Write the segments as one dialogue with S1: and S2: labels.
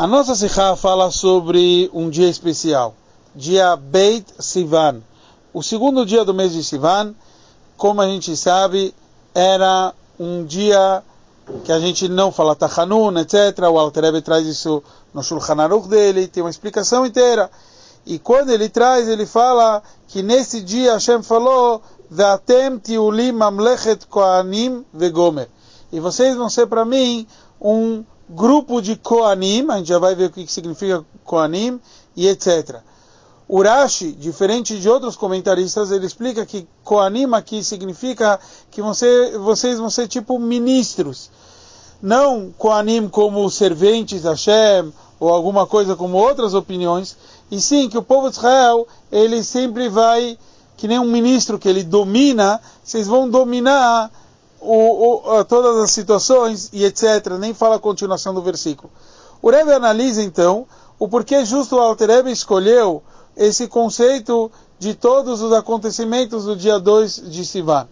S1: A nossa Sikha fala sobre um dia especial, dia Beit Sivan. O segundo dia do mês de Sivan, como a gente sabe, era um dia que a gente não fala Tachanun, etc. O Alter Rebbe traz isso no Shulchan Aruch dele, tem uma explicação inteira. E quando ele traz, ele fala que nesse dia Hashem falou Ve'atem tiulim koanim vegomer. E vocês vão ser para mim um grupo de Koanim, a gente já vai ver o que significa Koanim, e etc. Urashi, diferente de outros comentaristas, ele explica que Koanim aqui significa que você, vocês vão ser tipo ministros. Não Koanim como serventes Hashem, ou alguma coisa como outras opiniões, e sim que o povo de Israel, ele sempre vai, que nem um ministro que ele domina, vocês vão dominar o, o, todas as situações e etc. Nem fala a continuação do versículo. O Rebbe analisa então o porquê justo o Alter Rebbe escolheu esse conceito de todos os acontecimentos do dia 2 de Sivan.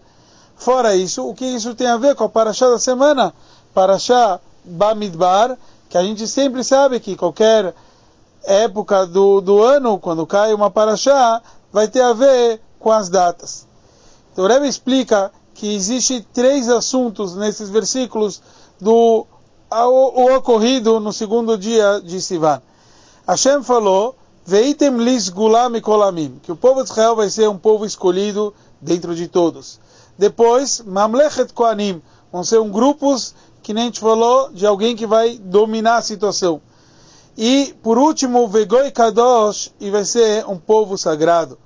S1: Fora isso, o que isso tem a ver com a Parashá da semana? Parashá Bamidbar, que a gente sempre sabe que qualquer época do, do ano, quando cai uma Parashá, vai ter a ver com as datas. Então o Rebbe explica que existe três assuntos nesses versículos do o, ocorrido no segundo dia de Sivan. Hashem falou, Veitem lis gulam kolamim, que o povo de Israel vai ser um povo escolhido dentro de todos. Depois, mamlechet koanim, vão ser um grupos, que nem gente falou, de alguém que vai dominar a situação. E, por último, vegoi kadosh, e vai ser um povo sagrado.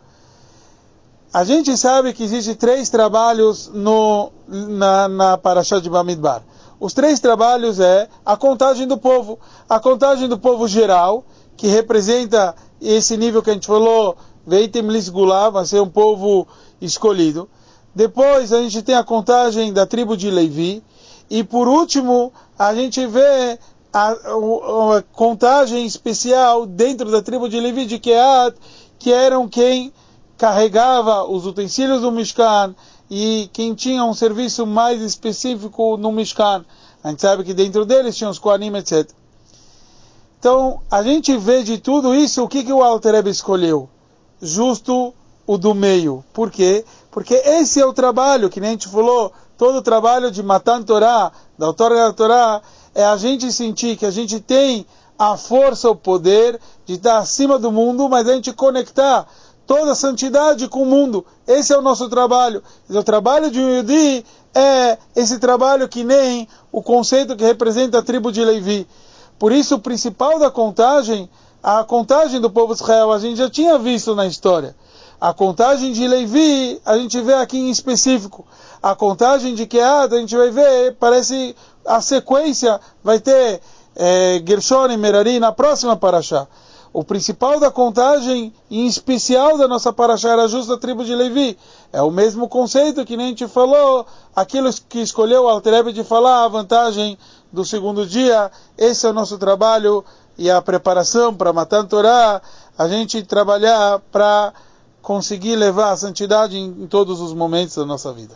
S1: A gente sabe que existem três trabalhos no, na, na Parashá de Bamidbar. Os três trabalhos é a contagem do povo. A contagem do povo geral, que representa esse nível que a gente falou, Veitem Lisgulá, vai ser um povo escolhido. Depois a gente tem a contagem da tribo de Levi. E por último, a gente vê a, a, a contagem especial dentro da tribo de Levi de Keat, que eram quem carregava os utensílios do Mishkan e quem tinha um serviço mais específico no Mishkan. A gente sabe que dentro deles tinha os Koanim, etc. Então, a gente vê de tudo isso, o que, que o Alter Rebbe escolheu? Justo o do meio. Por quê? Porque esse é o trabalho, que nem a gente falou, todo o trabalho de Matan Torá, da autora da Torá, é a gente sentir que a gente tem a força, o poder de estar acima do mundo, mas a gente conectar toda a santidade com o mundo. Esse é o nosso trabalho. O trabalho de um Yudi é esse trabalho que nem o conceito que representa a tribo de Levi. Por isso, o principal da contagem, a contagem do povo de Israel, a gente já tinha visto na história. A contagem de Levi, a gente vê aqui em específico. A contagem de Kead, a gente vai ver, parece a sequência, vai ter é, Gershon e Merari na próxima Parashá. O principal da contagem, em especial da nossa paraxá, era a tribo de Levi. É o mesmo conceito que nem a gente falou, aquilo que escolheu o Altrebe de falar, a vantagem do segundo dia. Esse é o nosso trabalho e a preparação para matar Torá, a gente trabalhar para conseguir levar a santidade em, em todos os momentos da nossa vida.